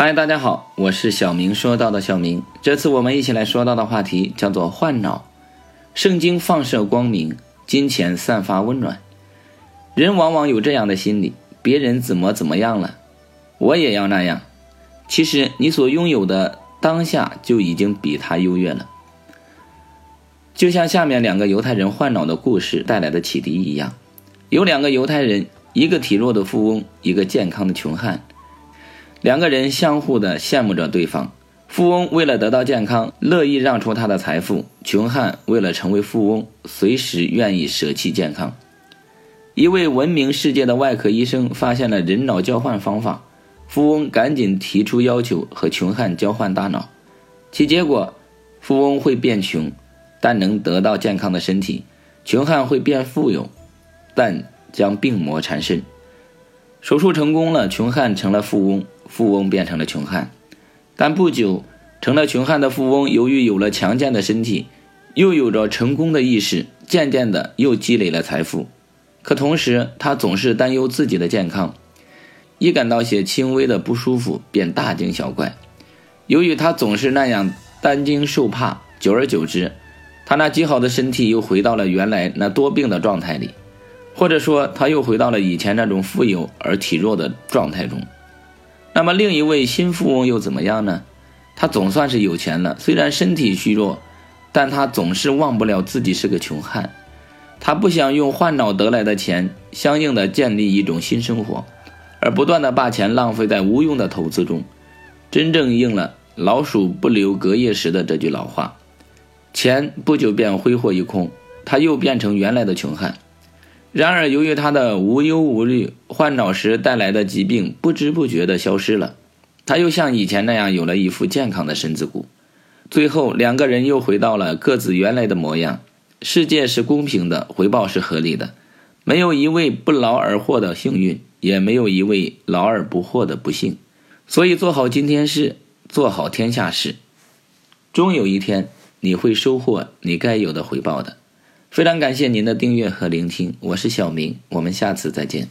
嗨，大家好，我是小明说到的小明。这次我们一起来说到的话题叫做换脑。圣经放射光明，金钱散发温暖。人往往有这样的心理：别人怎么怎么样了，我也要那样。其实你所拥有的当下就已经比他优越了。就像下面两个犹太人换脑的故事带来的启迪一样，有两个犹太人，一个体弱的富翁，一个健康的穷汉。两个人相互的羡慕着对方。富翁为了得到健康，乐意让出他的财富；穷汉为了成为富翁，随时愿意舍弃健康。一位闻名世界的外科医生发现了人脑交换方法，富翁赶紧提出要求和穷汉交换大脑。其结果，富翁会变穷，但能得到健康的身体；穷汉会变富有，但将病魔缠身。手术成功了，穷汉成了富翁。富翁变成了穷汉，但不久，成了穷汉的富翁由于有了强健的身体，又有着成功的意识，渐渐的又积累了财富。可同时，他总是担忧自己的健康，一感到些轻微的不舒服便大惊小怪。由于他总是那样担惊受怕，久而久之，他那极好的身体又回到了原来那多病的状态里，或者说，他又回到了以前那种富有而体弱的状态中。那么另一位新富翁又怎么样呢？他总算是有钱了，虽然身体虚弱，但他总是忘不了自己是个穷汉。他不想用换脑得来的钱相应的建立一种新生活，而不断的把钱浪费在无用的投资中，真正应了“老鼠不留隔夜食”的这句老话。钱不久便挥霍一空，他又变成原来的穷汉。然而，由于他的无忧无虑，换脑时带来的疾病不知不觉地消失了，他又像以前那样有了一副健康的身子骨。最后，两个人又回到了各自原来的模样。世界是公平的，回报是合理的，没有一位不劳而获的幸运，也没有一位劳而不获的不幸。所以，做好今天事，做好天下事，终有一天你会收获你该有的回报的。非常感谢您的订阅和聆听，我是小明，我们下次再见。